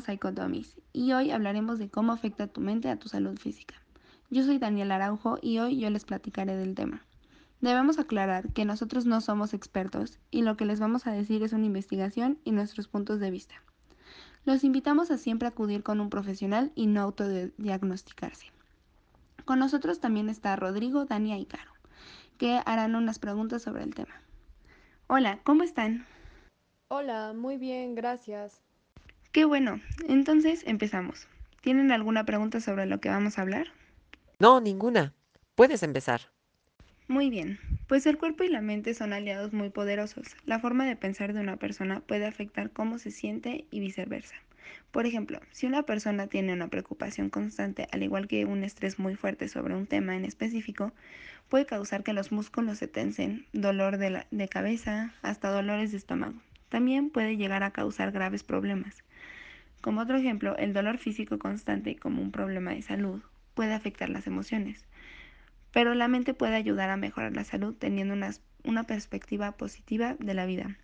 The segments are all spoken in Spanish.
Psicotomis y hoy hablaremos de cómo afecta tu mente a tu salud física. Yo soy Daniel Araujo y hoy yo les platicaré del tema. Debemos aclarar que nosotros no somos expertos y lo que les vamos a decir es una investigación y nuestros puntos de vista. Los invitamos a siempre acudir con un profesional y no autodiagnosticarse. Con nosotros también está Rodrigo, Dania y Caro, que harán unas preguntas sobre el tema. Hola, ¿cómo están? Hola, muy bien, gracias. Qué bueno. Entonces empezamos. ¿Tienen alguna pregunta sobre lo que vamos a hablar? No, ninguna. Puedes empezar. Muy bien. Pues el cuerpo y la mente son aliados muy poderosos. La forma de pensar de una persona puede afectar cómo se siente y viceversa. Por ejemplo, si una persona tiene una preocupación constante, al igual que un estrés muy fuerte sobre un tema en específico, puede causar que los músculos se tensen, dolor de, la, de cabeza, hasta dolores de estómago. También puede llegar a causar graves problemas. Como otro ejemplo, el dolor físico constante como un problema de salud puede afectar las emociones, pero la mente puede ayudar a mejorar la salud teniendo una, una perspectiva positiva de la vida.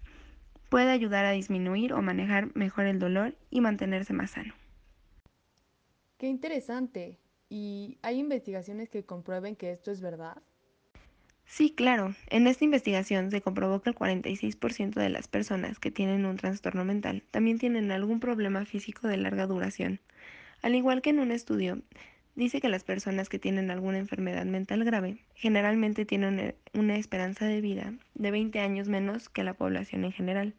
Puede ayudar a disminuir o manejar mejor el dolor y mantenerse más sano. Qué interesante. ¿Y hay investigaciones que comprueben que esto es verdad? Sí, claro. En esta investigación se comprobó que el 46% de las personas que tienen un trastorno mental también tienen algún problema físico de larga duración. Al igual que en un estudio, dice que las personas que tienen alguna enfermedad mental grave generalmente tienen una esperanza de vida de 20 años menos que la población en general.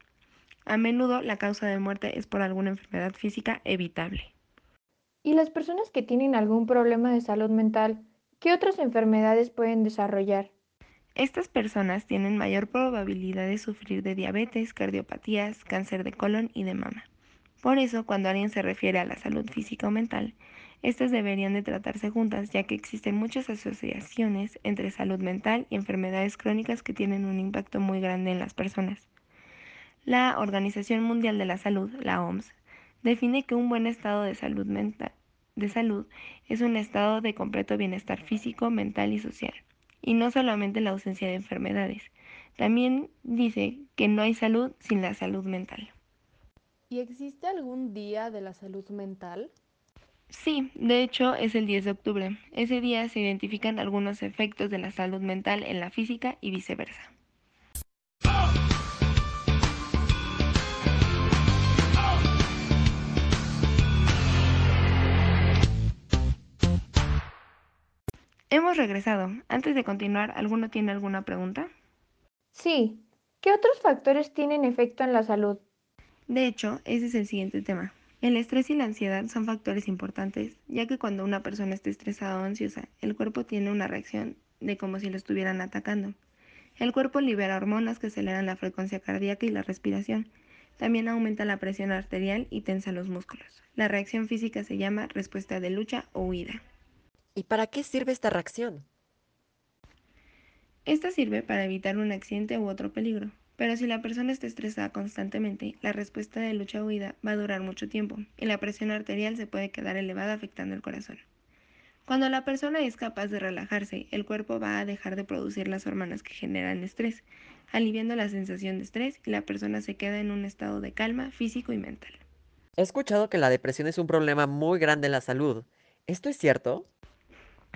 A menudo la causa de muerte es por alguna enfermedad física evitable. ¿Y las personas que tienen algún problema de salud mental, qué otras enfermedades pueden desarrollar? Estas personas tienen mayor probabilidad de sufrir de diabetes, cardiopatías, cáncer de colon y de mama. Por eso, cuando alguien se refiere a la salud física o mental, estas deberían de tratarse juntas, ya que existen muchas asociaciones entre salud mental y enfermedades crónicas que tienen un impacto muy grande en las personas. La Organización Mundial de la Salud, la OMS, define que un buen estado de salud de salud es un estado de completo bienestar físico, mental y social y no solamente la ausencia de enfermedades. También dice que no hay salud sin la salud mental. ¿Y existe algún día de la salud mental? Sí, de hecho es el 10 de octubre. Ese día se identifican algunos efectos de la salud mental en la física y viceversa. Hemos regresado. Antes de continuar, ¿alguno tiene alguna pregunta? Sí. ¿Qué otros factores tienen efecto en la salud? De hecho, ese es el siguiente tema. El estrés y la ansiedad son factores importantes, ya que cuando una persona está estresada o ansiosa, el cuerpo tiene una reacción de como si lo estuvieran atacando. El cuerpo libera hormonas que aceleran la frecuencia cardíaca y la respiración. También aumenta la presión arterial y tensa los músculos. La reacción física se llama respuesta de lucha o huida. ¿Y para qué sirve esta reacción? Esta sirve para evitar un accidente u otro peligro, pero si la persona está estresada constantemente, la respuesta de lucha huida va a durar mucho tiempo y la presión arterial se puede quedar elevada afectando el corazón. Cuando la persona es capaz de relajarse, el cuerpo va a dejar de producir las hormonas que generan estrés, aliviando la sensación de estrés y la persona se queda en un estado de calma físico y mental. He escuchado que la depresión es un problema muy grande en la salud. ¿Esto es cierto?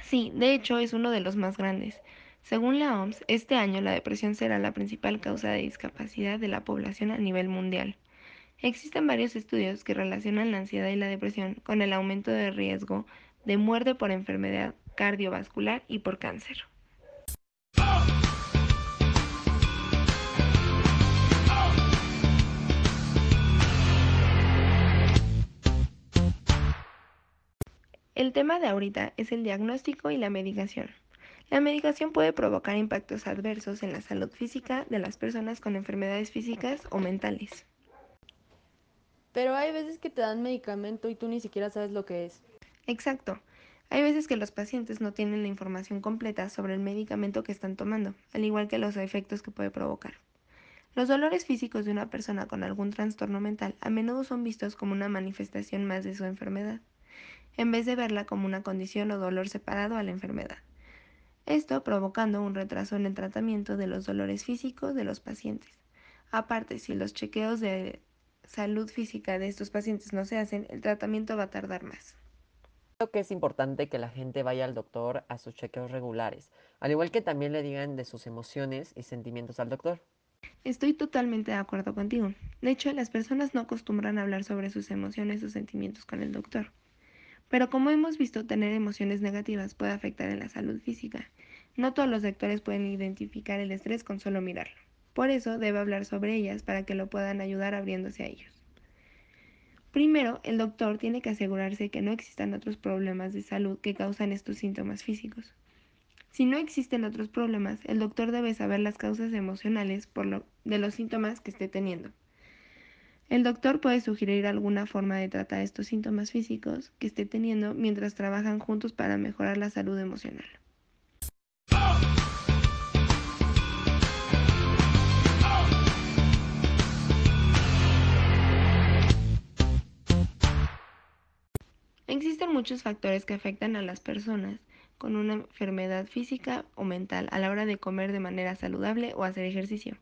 Sí, de hecho es uno de los más grandes. Según la OMS, este año la depresión será la principal causa de discapacidad de la población a nivel mundial. Existen varios estudios que relacionan la ansiedad y la depresión con el aumento de riesgo de muerte por enfermedad cardiovascular y por cáncer. El tema de ahorita es el diagnóstico y la medicación. La medicación puede provocar impactos adversos en la salud física de las personas con enfermedades físicas o mentales. Pero hay veces que te dan medicamento y tú ni siquiera sabes lo que es. Exacto. Hay veces que los pacientes no tienen la información completa sobre el medicamento que están tomando, al igual que los efectos que puede provocar. Los dolores físicos de una persona con algún trastorno mental a menudo son vistos como una manifestación más de su enfermedad en vez de verla como una condición o dolor separado a la enfermedad. Esto provocando un retraso en el tratamiento de los dolores físicos de los pacientes. Aparte, si los chequeos de salud física de estos pacientes no se hacen, el tratamiento va a tardar más. Creo que es importante que la gente vaya al doctor a sus chequeos regulares, al igual que también le digan de sus emociones y sentimientos al doctor. Estoy totalmente de acuerdo contigo. De hecho, las personas no acostumbran a hablar sobre sus emociones o sentimientos con el doctor. Pero como hemos visto, tener emociones negativas puede afectar en la salud física. No todos los doctores pueden identificar el estrés con solo mirarlo. Por eso debe hablar sobre ellas para que lo puedan ayudar abriéndose a ellos. Primero, el doctor tiene que asegurarse que no existan otros problemas de salud que causan estos síntomas físicos. Si no existen otros problemas, el doctor debe saber las causas emocionales de los síntomas que esté teniendo. El doctor puede sugerir alguna forma de tratar estos síntomas físicos que esté teniendo mientras trabajan juntos para mejorar la salud emocional. Existen muchos factores que afectan a las personas con una enfermedad física o mental a la hora de comer de manera saludable o hacer ejercicio.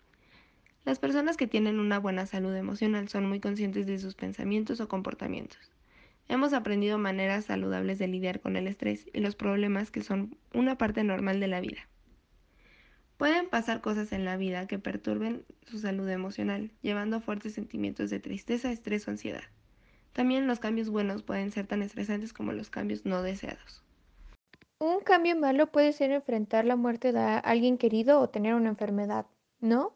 Las personas que tienen una buena salud emocional son muy conscientes de sus pensamientos o comportamientos. Hemos aprendido maneras saludables de lidiar con el estrés y los problemas que son una parte normal de la vida. Pueden pasar cosas en la vida que perturben su salud emocional, llevando a fuertes sentimientos de tristeza, estrés o ansiedad. También los cambios buenos pueden ser tan estresantes como los cambios no deseados. Un cambio malo puede ser enfrentar la muerte de alguien querido o tener una enfermedad, ¿no?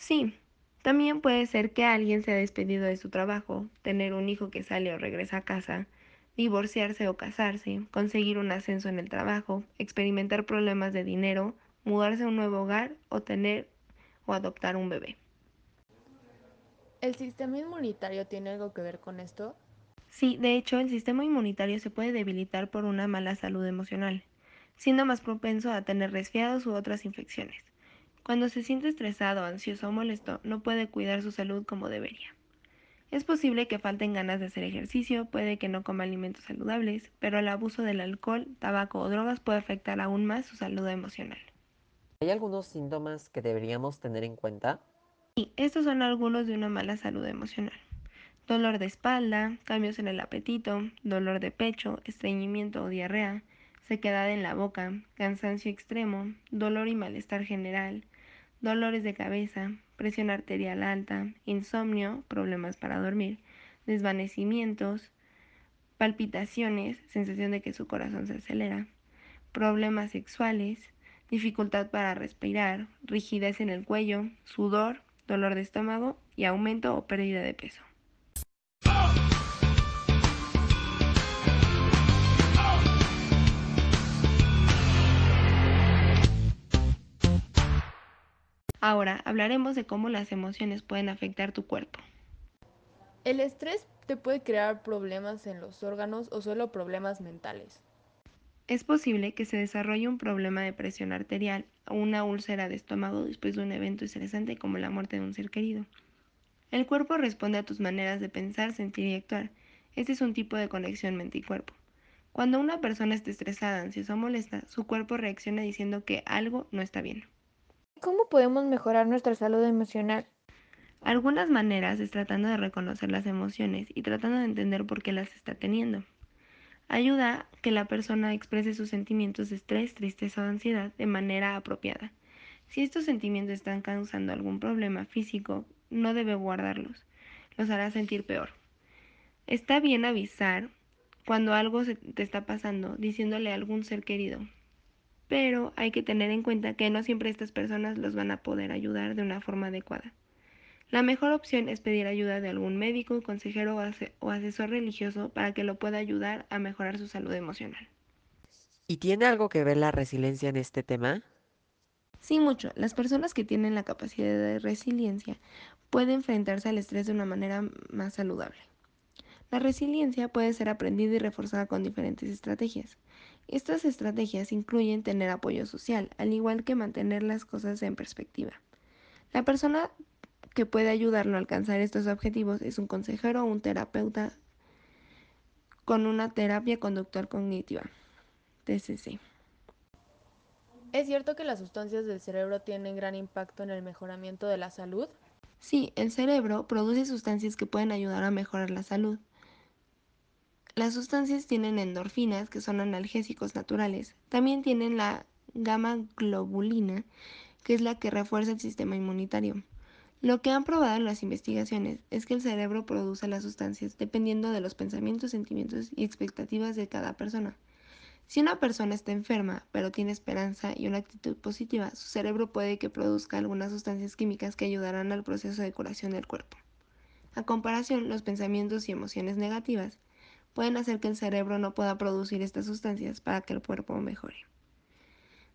Sí, también puede ser que alguien se ha despedido de su trabajo, tener un hijo que sale o regresa a casa, divorciarse o casarse, conseguir un ascenso en el trabajo, experimentar problemas de dinero, mudarse a un nuevo hogar o tener o adoptar un bebé. ¿El sistema inmunitario tiene algo que ver con esto? Sí, de hecho, el sistema inmunitario se puede debilitar por una mala salud emocional, siendo más propenso a tener resfriados u otras infecciones. Cuando se siente estresado, ansioso o molesto, no puede cuidar su salud como debería. Es posible que falten ganas de hacer ejercicio, puede que no coma alimentos saludables, pero el abuso del alcohol, tabaco o drogas puede afectar aún más su salud emocional. ¿Hay algunos síntomas que deberíamos tener en cuenta? Y estos son algunos de una mala salud emocional. Dolor de espalda, cambios en el apetito, dolor de pecho, estreñimiento o diarrea, sequedad en la boca, cansancio extremo, dolor y malestar general, dolores de cabeza, presión arterial alta, insomnio, problemas para dormir, desvanecimientos, palpitaciones, sensación de que su corazón se acelera, problemas sexuales, dificultad para respirar, rigidez en el cuello, sudor, dolor de estómago y aumento o pérdida de peso. Ahora hablaremos de cómo las emociones pueden afectar tu cuerpo. ¿El estrés te puede crear problemas en los órganos o solo problemas mentales? Es posible que se desarrolle un problema de presión arterial o una úlcera de estómago después de un evento estresante como la muerte de un ser querido. El cuerpo responde a tus maneras de pensar, sentir y actuar. Este es un tipo de conexión mente y cuerpo. Cuando una persona está estresada, ansiosa o molesta, su cuerpo reacciona diciendo que algo no está bien. ¿Cómo podemos mejorar nuestra salud emocional? Algunas maneras es tratando de reconocer las emociones y tratando de entender por qué las está teniendo. Ayuda que la persona exprese sus sentimientos de estrés, tristeza o ansiedad de manera apropiada. Si estos sentimientos están causando algún problema físico, no debe guardarlos. Los hará sentir peor. Está bien avisar cuando algo te está pasando, diciéndole a algún ser querido. Pero hay que tener en cuenta que no siempre estas personas los van a poder ayudar de una forma adecuada. La mejor opción es pedir ayuda de algún médico, consejero o asesor religioso para que lo pueda ayudar a mejorar su salud emocional. ¿Y tiene algo que ver la resiliencia en este tema? Sí, mucho. Las personas que tienen la capacidad de resiliencia pueden enfrentarse al estrés de una manera más saludable. La resiliencia puede ser aprendida y reforzada con diferentes estrategias. Estas estrategias incluyen tener apoyo social, al igual que mantener las cosas en perspectiva. La persona que puede ayudarlo a alcanzar estos objetivos es un consejero o un terapeuta con una terapia conductual cognitiva, TCC. ¿Es cierto que las sustancias del cerebro tienen gran impacto en el mejoramiento de la salud? Sí, el cerebro produce sustancias que pueden ayudar a mejorar la salud. Las sustancias tienen endorfinas, que son analgésicos naturales. También tienen la gamma globulina, que es la que refuerza el sistema inmunitario. Lo que han probado en las investigaciones es que el cerebro produce las sustancias dependiendo de los pensamientos, sentimientos y expectativas de cada persona. Si una persona está enferma, pero tiene esperanza y una actitud positiva, su cerebro puede que produzca algunas sustancias químicas que ayudarán al proceso de curación del cuerpo. A comparación, los pensamientos y emociones negativas pueden hacer que el cerebro no pueda producir estas sustancias para que el cuerpo mejore.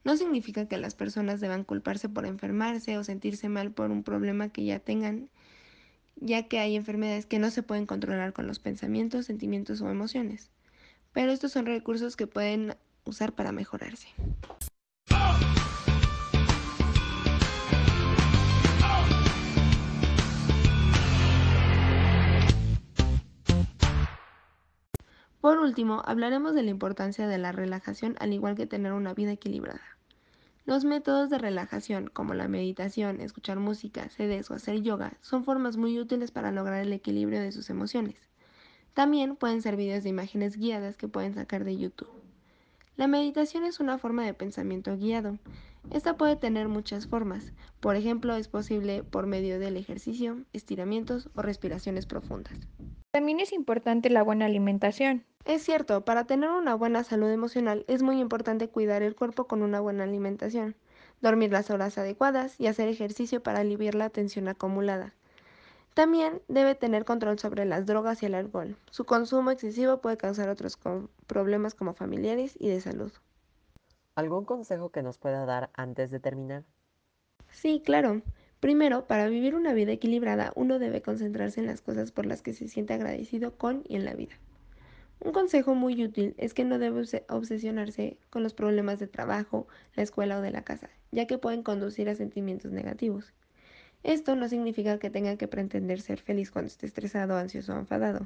No significa que las personas deban culparse por enfermarse o sentirse mal por un problema que ya tengan, ya que hay enfermedades que no se pueden controlar con los pensamientos, sentimientos o emociones. Pero estos son recursos que pueden usar para mejorarse. Por último, hablaremos de la importancia de la relajación al igual que tener una vida equilibrada. Los métodos de relajación, como la meditación, escuchar música, CDs o hacer yoga, son formas muy útiles para lograr el equilibrio de sus emociones. También pueden ser videos de imágenes guiadas que pueden sacar de YouTube. La meditación es una forma de pensamiento guiado. Esta puede tener muchas formas. Por ejemplo, es posible por medio del ejercicio, estiramientos o respiraciones profundas. También es importante la buena alimentación. Es cierto, para tener una buena salud emocional es muy importante cuidar el cuerpo con una buena alimentación, dormir las horas adecuadas y hacer ejercicio para aliviar la tensión acumulada. También debe tener control sobre las drogas y el alcohol. Su consumo excesivo puede causar otros problemas como familiares y de salud. ¿Algún consejo que nos pueda dar antes de terminar? Sí, claro. Primero, para vivir una vida equilibrada, uno debe concentrarse en las cosas por las que se siente agradecido con y en la vida. Un consejo muy útil es que no debe obsesionarse con los problemas de trabajo, la escuela o de la casa, ya que pueden conducir a sentimientos negativos. Esto no significa que tenga que pretender ser feliz cuando esté estresado, ansioso o enfadado.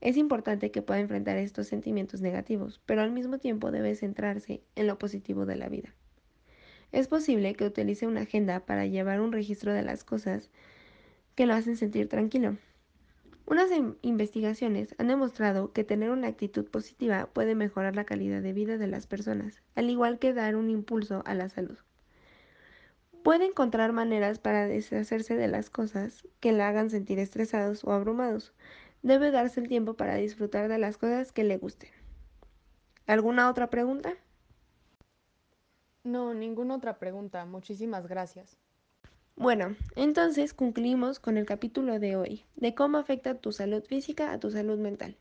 Es importante que pueda enfrentar estos sentimientos negativos, pero al mismo tiempo debe centrarse en lo positivo de la vida. Es posible que utilice una agenda para llevar un registro de las cosas que lo hacen sentir tranquilo. Unas investigaciones han demostrado que tener una actitud positiva puede mejorar la calidad de vida de las personas, al igual que dar un impulso a la salud. Puede encontrar maneras para deshacerse de las cosas que le hagan sentir estresados o abrumados. Debe darse el tiempo para disfrutar de las cosas que le gusten. ¿Alguna otra pregunta? No, ninguna otra pregunta. Muchísimas gracias. Bueno, entonces concluimos con el capítulo de hoy, de cómo afecta tu salud física a tu salud mental.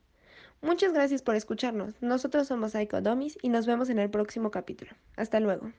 Muchas gracias por escucharnos. Nosotros somos Psycho y nos vemos en el próximo capítulo. Hasta luego.